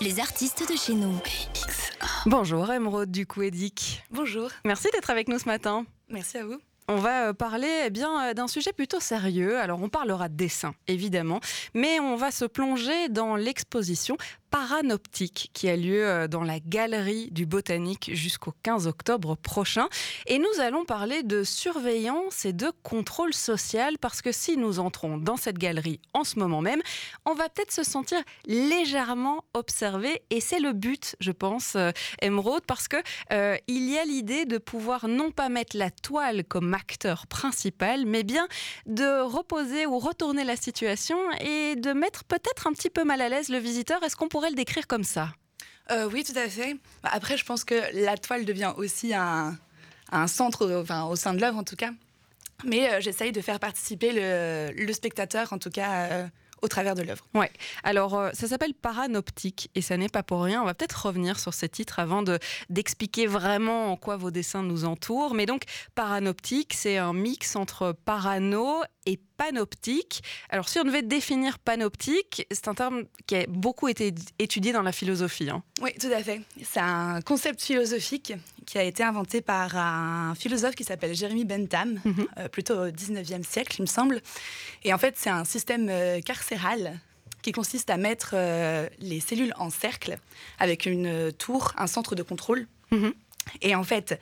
les artistes de chez nous. Bonjour Emeraude du Dick. Bonjour. Merci d'être avec nous ce matin. Merci à vous. On va euh, parler eh bien euh, d'un sujet plutôt sérieux. Alors on parlera de dessin évidemment, mais on va se plonger dans l'exposition paranoptique qui a lieu euh, dans la galerie du Botanique jusqu'au 15 octobre prochain. Et nous allons parler de surveillance et de contrôle social parce que si nous entrons dans cette galerie en ce moment même, on va peut-être se sentir légèrement observé et c'est le but, je pense, Emeraude, parce que il y a l'idée de pouvoir non pas mettre la toile comme acteur principal, mais bien de reposer ou retourner la situation et de mettre peut-être un petit peu mal à l'aise le visiteur. Est-ce qu'on pourrait le décrire comme ça euh, Oui, tout à fait. Bah, après, je pense que la toile devient aussi un, centre, enfin, au sein de l'œuvre en tout cas. Mais euh, j'essaye de faire participer le, spectateur, en tout cas. Euh, au travers de l'œuvre. Ouais. Alors, ça s'appelle Paranoptique et ça n'est pas pour rien. On va peut-être revenir sur ces titres avant de d'expliquer vraiment en quoi vos dessins nous entourent. Mais donc, Paranoptique, c'est un mix entre parano et panoptique. Alors, si on devait définir panoptique, c'est un terme qui a beaucoup été étudié dans la philosophie. Hein. Oui, tout à fait. C'est un concept philosophique qui a été inventé par un philosophe qui s'appelle Jérémy Bentham, mhm. euh, plutôt au 19e siècle, il me semble. Et en fait, c'est un système euh, carcéral qui consiste à mettre euh, les cellules en cercle avec une tour, un centre de contrôle. Mhm. Et en fait,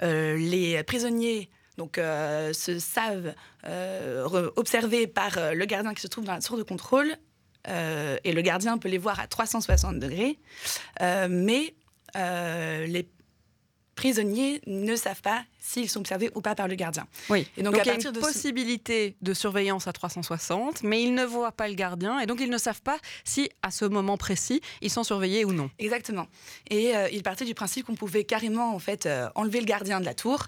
les prisonniers donc euh, se savent euh, observés par le gardien qui se trouve dans la tour de contrôle. et le gardien peut les voir à 360 degrés, mais les prisonniers ne savent pas s'ils sont observés ou pas par le gardien. Oui, et donc, il y a une possibilité de surveillance à 360, mais ils ne voient pas le gardien et donc ils ne savent pas si à ce moment précis ils sont surveillés ou non. Exactement. Et euh, il partait du principe qu'on pouvait carrément en fait euh, enlever le gardien de la tour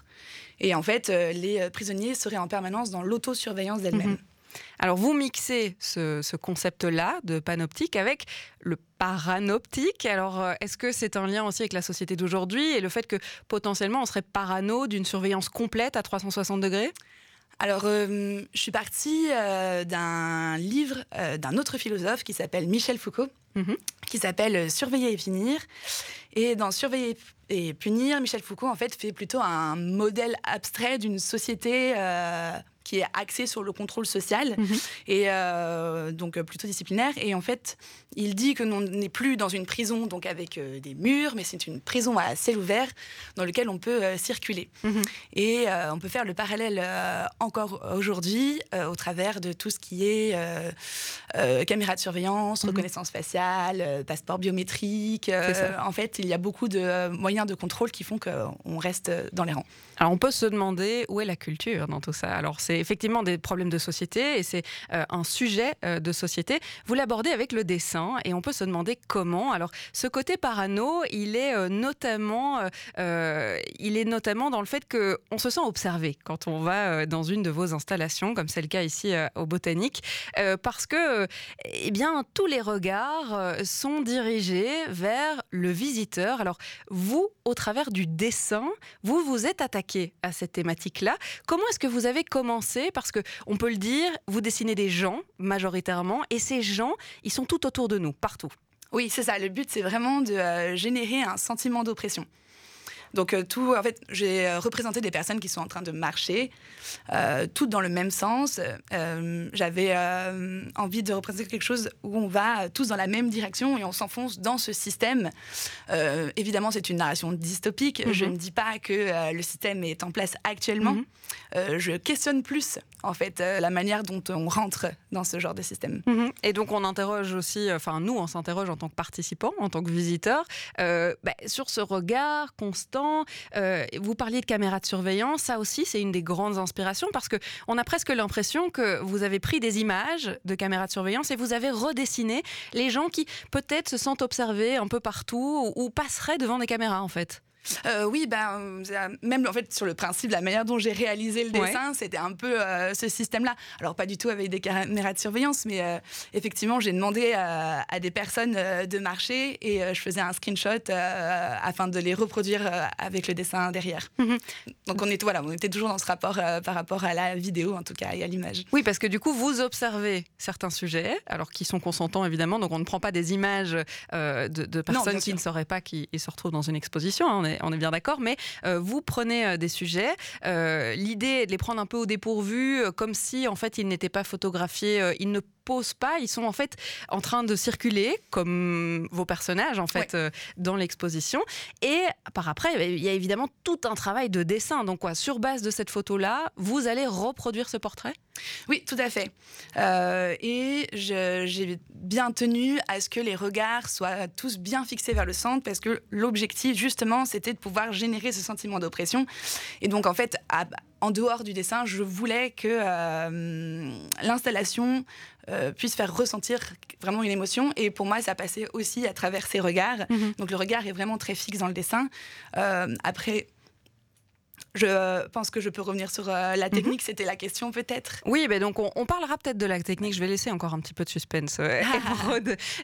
et en fait euh, les prisonniers seraient en permanence dans l'autosurveillance d'elles-mêmes. Mhm. Alors vous mixez ce, concept-là de panoptique avec le paranoptique. Alors euh, est-ce que c'est un lien aussi avec la société d'aujourd'hui et le fait que potentiellement on serait parano d'une surveillance complète à 360 degrés? Alors, euh, je suis partie euh, d'un livre d'un autre philosophe qui s'appelle Michel Foucault, mhm. qui s'appelle Surveiller et punir. Et dans Surveiller et punir, Michel Foucault en fait fait plutôt un modèle abstrait d'une société qui est axé sur le contrôle social mhm. et euh, donc euh, plutôt disciplinaire. Et en fait, il dit que l'on n'est plus dans une prison donc avec euh, des murs, mais c'est une prison à ciel ouvert dans lequel on peut circuler. Mhm. Et on peut faire le parallèle encore aujourd'hui au travers de tout ce qui est caméra de surveillance, mhm. reconnaissance faciale, passeport biométrique. en fait, il y a beaucoup de moyens de contrôle qui font qu'on reste dans les rangs. Alors on peut se demander où est la culture dans tout ça? Alors c'est effectivement des problèmes de société et c'est euh, un sujet euh, de société. Vous l'abordez avec le dessin et on peut se demander comment. Alors ce côté parano, il est euh, notamment, il est notamment dans le fait que on se sent observé quand on va dans une de vos installations, comme c'est le cas ici au Botanique, parce que eh bien tous les regards sont dirigés vers le visiteur. Alors vous, au travers du dessin, vous vous êtes attaqué à cette thématique-là. Comment est-ce que vous avez commencé Parce que on peut le dire, vous dessinez des gens majoritairement, et ces gens, ils sont tout autour de nous, partout. Oui, c'est ça. Le but, c'est vraiment de euh, générer un sentiment d'oppression. Donc euh, tout, en fait, j'ai euh, représenté des personnes qui sont en train de marcher, euh, toutes dans le même sens. J'avais envie de représenter quelque chose où on va tous dans la même direction et on s'enfonce dans ce système. évidemment, c'est une narration dystopique. Je mhm. ne dis pas que le système est en place actuellement. Mhm. Je questionne plus en fait la manière dont on rentre dans ce genre de système. Mhm. Et donc on interroge aussi, enfin nous on s'interroge en tant que participants, en tant que visiteurs, bah, sur ce regard constant euh, vous parliez de caméras de surveillance, ça aussi c'est une des grandes inspirations parce que on a presque l'impression que vous avez pris des images de caméras de surveillance et vous avez redessiné les gens qui peut-être se sentent observés un peu partout ou, passeraient devant des caméras en fait. Euh, oui, ben, même en fait sur le principe, la manière dont j'ai réalisé le dessin, c'était un peu euh, ce système-là. Alors pas du tout avec des caméras de surveillance, mais euh, effectivement, j'ai demandé à des personnes de marcher et je faisais un screenshot afin de les reproduire avec le dessin derrière. Mhm. Donc on était voilà, on était toujours dans ce rapport par rapport à la vidéo en tout cas et à l'image. Oui, parce que du coup vous observez certains sujets, alors qui sont consentants évidemment, donc on ne prend pas des images de, personnes qui ne sauraient pas qu'ils se retrouvent dans une exposition. Hein, on est bien d'accord, mais euh, vous prenez euh, des sujets, euh, l'idée est de les prendre un peu au dépourvu, comme si en fait ils n'étaient pas photographiés, ils ne posent pas, ils sont en fait en train de circuler comme vos personnages en fait dans l'exposition. Et par après, il y a évidemment tout un travail de dessin. Donc quoi, sur base de cette photo-là, vous allez reproduire ce portrait? Oui, tout à fait. et j'ai bien tenu à ce que les regards soient tous bien fixés vers le centre parce que l'objectif justement c'était de pouvoir générer ce sentiment d'oppression. Et donc, en fait, en dehors du dessin, je voulais que euh, l'installation euh, puisse faire ressentir vraiment une émotion. Et pour moi, ça passait aussi à travers ses regards. Mm-hmm. Donc, le regard est vraiment très fixe dans le dessin. Euh, après, je pense que je peux revenir sur euh, la mhm. technique, c'était la question peut-être. Oui, ben donc on, parlera peut-être de la technique. Je vais laisser encore un petit peu de suspense, euh,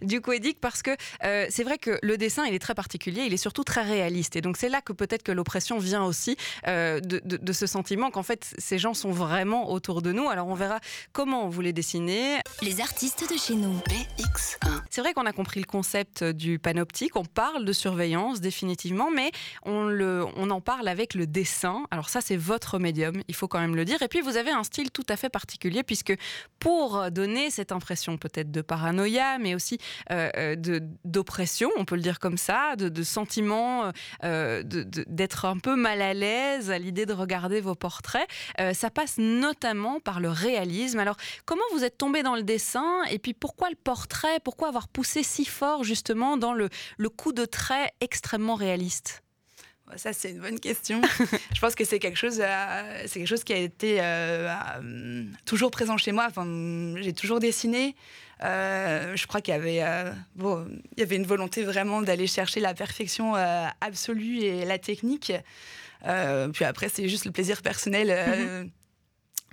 du Coédic, parce que euh, c'est vrai que le dessin, il est très particulier, il est surtout très réaliste. Et donc c'est là que peut-être que l'oppression vient aussi de, ce sentiment qu'en fait ces gens sont vraiment autour de nous. Alors on verra comment vous les dessinez. Les artistes de chez nous. BX1. C'est vrai qu'on a compris le concept du panoptique, on parle de surveillance définitivement, mais on, le, on en parle avec le dessin alors ça, c'est votre médium, il faut quand même le dire. Et puis, vous avez un style tout à fait particulier, puisque pour donner cette impression peut-être de paranoïa, mais aussi euh, euh, d'oppression, on peut le dire comme ça, de, sentiment euh, d'être un peu mal à l'aise à l'idée de regarder vos portraits, ça passe notamment par le réalisme. Alors, comment vous êtes tombé dans le dessin Et puis, pourquoi le portrait? Pourquoi avoir poussé si fort justement dans le coup de trait extrêmement réaliste? Ça, c'est une bonne question. je pense que c'est quelque chose, euh, c'est quelque chose qui a été euh, euh, toujours présent chez moi. Enfin, j'ai toujours dessiné. je crois qu'il y avait, bon, il y avait une volonté vraiment d'aller chercher la perfection absolue et la technique. puis après, c'est juste le plaisir personnel.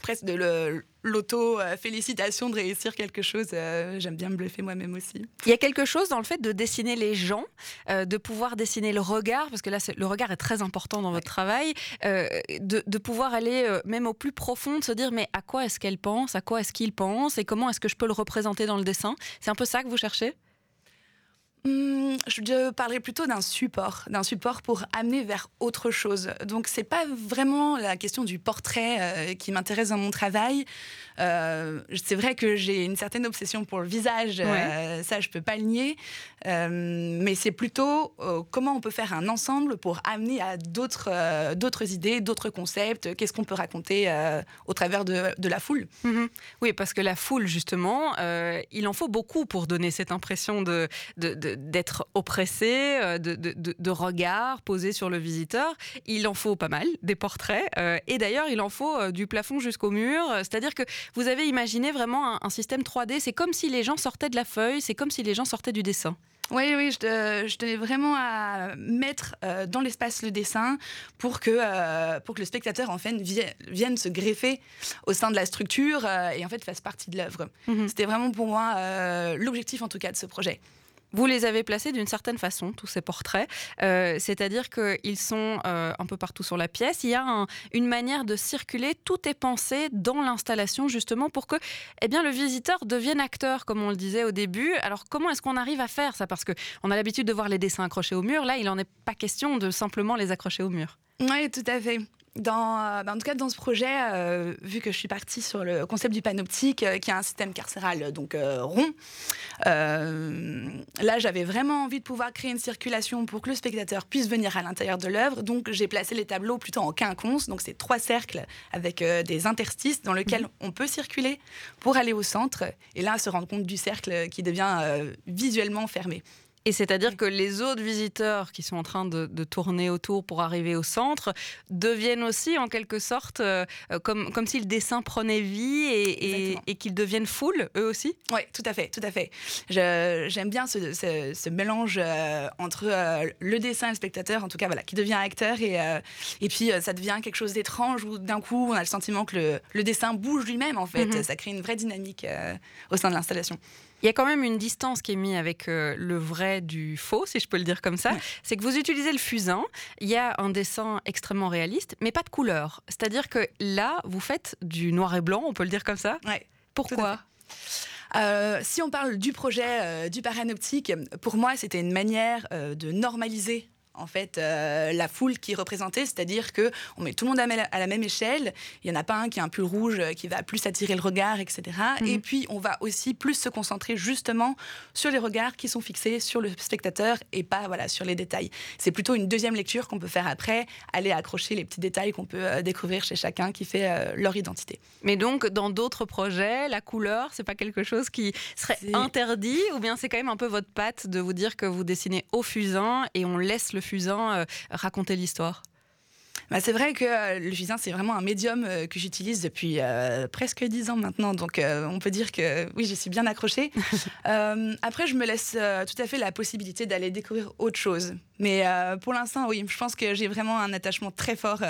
Presque de l'auto-félicitation de réussir quelque chose. Euh, j'aime bien me bluffer moi-même aussi. Il y a quelque chose dans le fait de dessiner les gens, euh, de pouvoir dessiner le regard, parce que là, le regard est très important dans votre travail, euh, de, de, pouvoir aller même au plus profond, de se dire mais à quoi est-ce qu'elle pense, à quoi est-ce qu'il pense, et comment est-ce que je peux le représenter dans le dessin? C'est un peu ça que vous cherchez? Hmm, je parlerai plutôt d'un support, d'un support pour amener vers autre chose. Donc c'est pas vraiment la question du portrait euh, qui m'intéresse dans mon travail. Euh, c'est vrai que j'ai une certaine obsession pour le visage, euh, ça je peux pas le nier. mais c'est plutôt comment on peut faire un ensemble pour amener à d'autres d'autres idées, d'autres concepts? Qu'est-ce qu'on peut raconter au travers de, la foule? Mhm. Oui, parce que la foule justement, il en faut beaucoup pour donner cette impression de, de d'être oppressé, euh, de, de, regards posés sur le visiteur. Il en faut pas mal, des portraits. Euh, et d'ailleurs, il en faut euh, du plafond jusqu'au mur. C'est-à-dire que vous avez imaginé vraiment un, système 3D. C'est comme si les gens sortaient de la feuille, c'est comme si les gens sortaient du dessin. Oui, oui, je, tenais vraiment à mettre dans l'espace le dessin pour que, pour que le spectateur en fait, vienne, se greffer au sein de la structure et en fait fasse partie de l'œuvre. Mhm. C'était vraiment pour moi l'objectif en tout cas de ce projet. Vous les avez placés d'une certaine façon, tous ces portraits, euh, c'est-à-dire qu'ils sont euh, un peu partout sur la pièce. Il y a une manière de circuler, tout est pensé dans l'installation justement pour que eh bien, le visiteur devienne acteur, comme on le disait au début. Alors comment est-ce qu'on arrive à faire ça? Parce qu'on a l'habitude de voir les dessins accrochés au mur, là il n'en est pas question de simplement les accrocher au mur. Oui, tout à fait dans, euh, bah, en tout cas, dans ce projet, euh, vu que je suis partie sur le concept du panoptique, euh, qui est un système carcéral donc rond, là, j'avais vraiment envie de pouvoir créer une circulation pour que le spectateur puisse venir à l'intérieur de l'œuvre. Donc, j'ai placé les tableaux plutôt en quinconce. Donc, c'est trois cercles avec des interstices dans lesquels mhm. on peut circuler pour aller au centre et là se rendre compte du cercle qui devient visuellement fermé. Et c'est-à-dire que les autres visiteurs qui sont en train de, tourner autour pour arriver au centre deviennent aussi en quelque sorte euh, comme, comme si le dessin prenait vie et, et, qu'ils deviennent foule, eux aussi? Oui, tout à fait, tout à fait. J'aime bien ce, ce, mélange euh, entre euh, le dessin et le spectateur, en tout cas, voilà, qui devient acteur et, et puis ça devient quelque chose d'étrange où d'un coup on a le sentiment que le, le dessin bouge lui-même en fait. Mhm. Ça crée une vraie dynamique au sein de l'installation. Il y a quand même une distance qui est mise avec euh, le vrai du faux, si je peux le dire comme ça. C'est que vous utilisez le fusain. Il y a un dessin extrêmement réaliste, mais pas de couleur. C'est-à-dire que là, vous faites du noir et blanc, on peut le dire comme ça. Pourquoi euh, si on parle du projet euh, du paranoptique, pour moi, c'était une manière de normaliser en fait euh, la foule qui est représentée, c'est-à-dire que on met tout le monde à la même échelle. Il y en a pas un qui a un pull rouge euh, qui va plus attirer le regard, etc. Mhm. Et puis on va aussi plus se concentrer justement sur les regards qui sont fixés sur le spectateur et pas voilà sur les détails. C'est plutôt une deuxième lecture qu'on peut faire après, aller accrocher les petits détails qu'on peut euh, découvrir chez chacun qui fait leur identité. Mais donc dans d'autres projets, la couleur, c'est pas quelque chose qui serait interdit ou bien c'est quand même un peu votre patte de vous dire que vous dessinez au fusain et on laisse le fusain euh, raconter l'histoire? Bah, c'est vrai que euh, le fusain, c'est vraiment un médium euh, que j'utilise depuis presque dix ans maintenant. Donc, on peut dire que oui, j'y suis bien accrochée. après, je me laisse tout à fait la possibilité d'aller découvrir autre chose. Mais pour l'instant, oui, je pense que j'ai vraiment un attachement très fort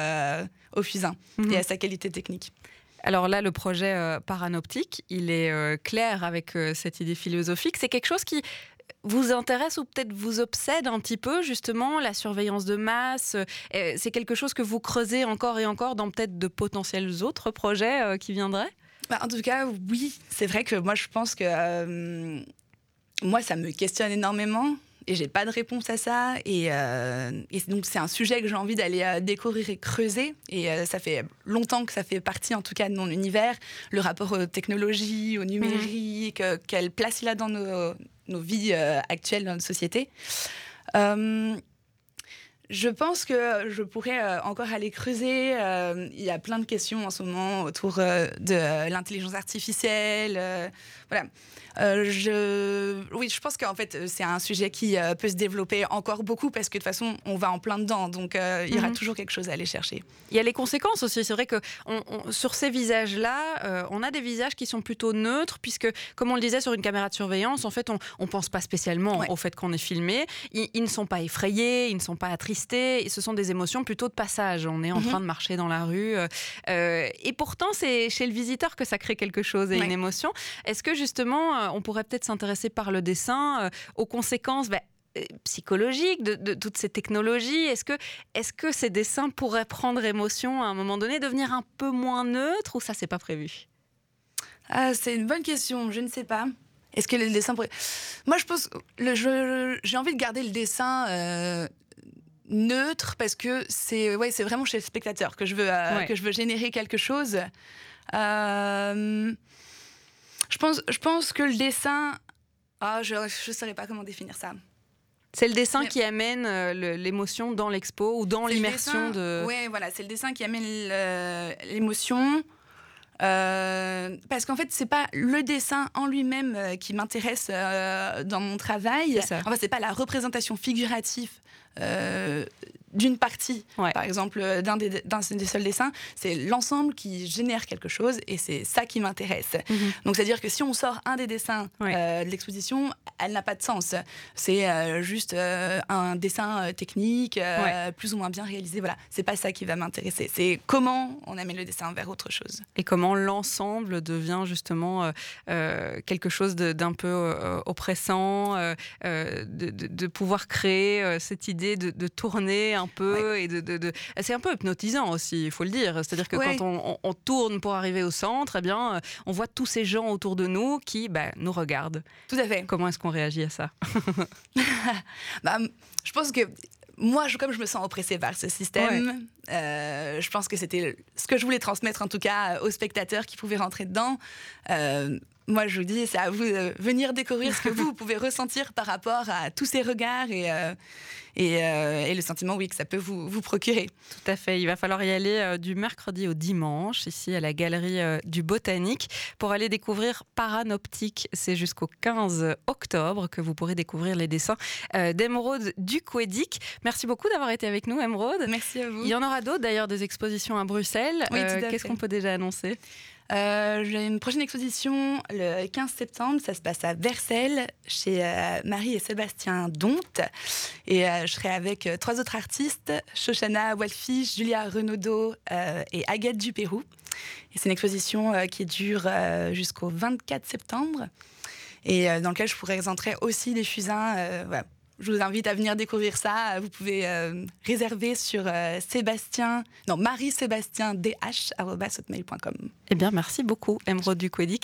au fusain et mhm. à sa qualité technique. Alors là, le projet Paranoptique, il est clair avec cette idée philosophique. C'est quelque chose qui vous intéresse ou peut-être vous obsède un petit peu justement la surveillance de masse euh, C'est quelque chose que vous creusez encore et encore dans peut-être de potentiels autres projets euh, qui viendraient? Bah, En tout cas, oui. C'est vrai que moi, je pense que euh, moi, ça me questionne énormément et j'ai pas de réponse à ça. Et, donc, c'est un sujet que j'ai envie d'aller découvrir et creuser. Et ça fait longtemps que ça fait partie, en tout cas, de mon univers. Le rapport aux technologies, au numérique, quelle place il a dans nos, nos vies euh, actuelles dans notre société. Euh, je pense que je pourrais euh, encore aller creuser. il y a plein de questions en ce moment autour de l'intelligence artificielle. voilà. Euh, je... Oui, je pense qu'en fait, c'est un sujet qui euh, peut se développer encore beaucoup parce que de toute façon, on va en plein dedans. Donc, euh, il y aura mhm. toujours quelque chose à aller chercher. Il y a les conséquences aussi. C'est vrai que sur ces visages-là, on a des visages qui sont plutôt neutres puisque, comme on le disait sur une caméra de surveillance, en fait, on ne pense pas spécialement au fait qu'on est filmé. Ils, ne sont pas effrayés, ils ne sont pas attristés. Ce sont des émotions plutôt de passage. On est en mhm. train de marcher dans la rue. et pourtant, c'est chez le visiteur que ça crée quelque chose et une émotion. Est-ce que justement, on pourrait peut-être s'intéresser par le dessin euh, aux conséquences bah, euh, psychologiques de, toutes ces technologies? Est-ce que, ces dessins pourraient prendre émotion à un moment donné, devenir un peu moins neutres ou ça, c'est pas prévu? Ah, C'est une bonne question, je ne sais pas. Est-ce que le dessin pourrait... Moi, je pense... J'ai envie de garder le dessin... Euh, neutre parce que c'est ouais, c'est vraiment chez le spectateur que je veux, que je veux générer quelque chose. Euh, je pense, je pense que le dessin. Ah, je ne saurais pas comment définir ça. C'est le dessin qui amène euh, l'émotion dans l'expo ou dans l'immersion de. Oui, voilà, c'est le dessin qui amène l'émotion. Euh, parce qu'en fait, c'est pas le dessin en lui-même euh, qui m'intéresse dans mon travail. Enfin, c'est pas la représentation figurative d'une partie, par exemple, euh, d'un des, des, seuls dessins, c'est l'ensemble qui génère quelque chose et c'est ça qui m'intéresse. Mhm. Donc, c'est-à-dire que si on sort un des dessins euh, de l'exposition, elle n'a pas de sens. C'est euh, juste un dessin technique, plus ou moins bien réalisé. Voilà, c'est pas ça qui va m'intéresser. C'est comment on amène le dessin vers autre chose. Et comment l'ensemble devient justement quelque chose d'un peu oppressant, de, de, pouvoir créer cette idée de, tourner un peu et de, c'est un peu hypnotisant aussi, il faut le dire. C'est-à-dire que quand on, tourne pour arriver au centre, eh bien, euh, on voit tous ces gens autour de nous qui bah, nous regardent. Tout à fait. Comment est-ce qu'on réagit à ça bah, Je pense que moi, je, comme je me sens oppressée par ce système, euh, je pense que c'était ce que je voulais transmettre, en tout cas, aux spectateurs qui pouvaient rentrer dedans. Euh, moi, je vous dis, c'est à vous de venir découvrir ce que vous, pouvez ressentir par rapport à tous ces regards et, et, le sentiment, oui, que ça peut vous, vous, procurer. Tout à fait. Il va falloir y aller du mercredi au dimanche, ici à la galerie du Botanique, pour aller découvrir Paranoptique. C'est jusqu'au 15 octobre que vous pourrez découvrir les dessins d'Emeraude Duquedic. Merci beaucoup d'avoir été avec nous, Emeraude. Merci à vous. Il y en aura d'autres d'ailleurs, des expositions à Bruxelles. Qu'est-ce qu'on peut déjà annoncer? Euh, j'ai une prochaine exposition le 15 septembre. Ça se passe à Versailles, chez euh, Marie et Sébastien Donte. Et euh, je serai avec trois autres artistes Shoshana Walfish, Julia Renaudot et Agathe Dupérou. Et c'est une exposition qui dure jusqu'au 24 septembre. Et dans laquelle je pourrais présenter aussi des fusains je vous invite à venir découvrir ça. Vous pouvez euh, réserver sur euh, Sébastien, non, marie-sébastien dh.com. Eh bien, merci beaucoup, Emeraude Duquedic.